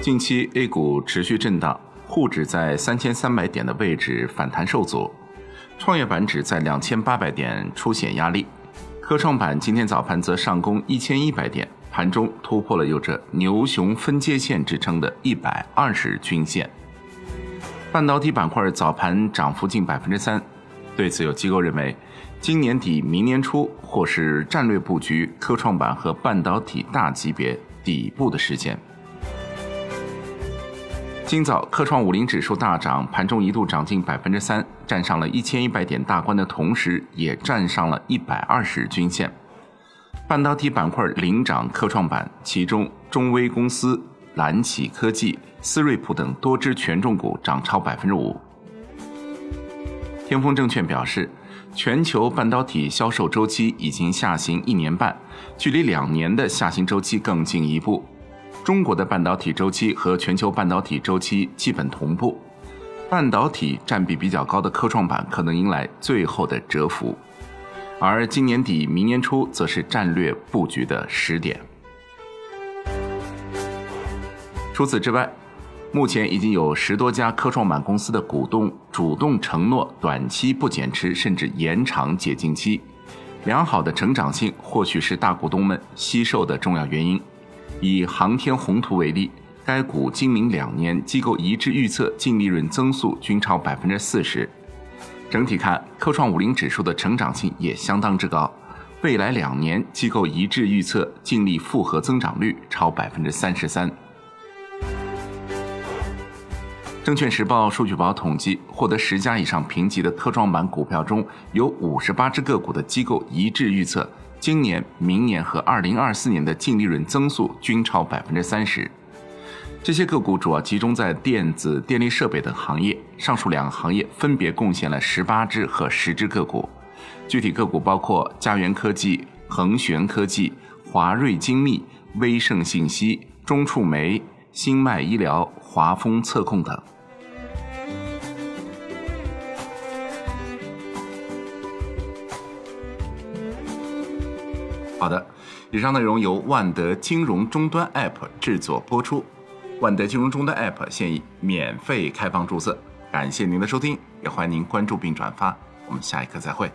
近期 A 股持续震荡，沪指在三千三百点的位置反弹受阻，创业板指在两千八百点出现压力，科创板今天早盘则上攻一千一百点，盘中突破了有着牛熊分界线之称的一百二十均线。半导体板块早盘涨幅近百分之三，对此有机构认为，今年底明年初或是战略布局科创板和半导体大级别底部的时间。今早科创五零指数大涨，盘中一度涨近百分之三，站上了一千一百点大关的同时，也站上了一百二十均线。半导体板块领涨科创板，其中中微公司、蓝启科技、思瑞普等多只权重股涨超百分之五。天风证券表示，全球半导体销售周期已经下行一年半，距离两年的下行周期更进一步。中国的半导体周期和全球半导体周期基本同步，半导体占比比较高的科创板可能迎来最后的蛰伏，而今年底、明年初则是战略布局的时点。除此之外，目前已经有十多家科创板公司的股东主动承诺短期不减持，甚至延长解禁期。良好的成长性或许是大股东们惜售的重要原因。以航天宏图为例，该股今明两年机构一致预测净利润增速均超百分之四十。整体看，科创五零指数的成长性也相当之高，未来两年机构一致预测净利复合增长率超百分之三十三。证券时报数据宝统计，获得十家以上评级的科创板股票中有五十八只个股的机构一致预测。今年、明年和二零二四年的净利润增速均超百分之三十。这些个股主要集中在电子、电力设备等行业，上述两个行业分别贡献了十八只和十只个股。具体个股包括嘉源科技、恒玄科技、华瑞精密、威盛信息、中触媒、新迈医疗、华丰测控等。好的，以上内容由万德金融终端 App 制作播出。万德金融终端 App 现已免费开放注册，感谢您的收听，也欢迎您关注并转发。我们下一课再会。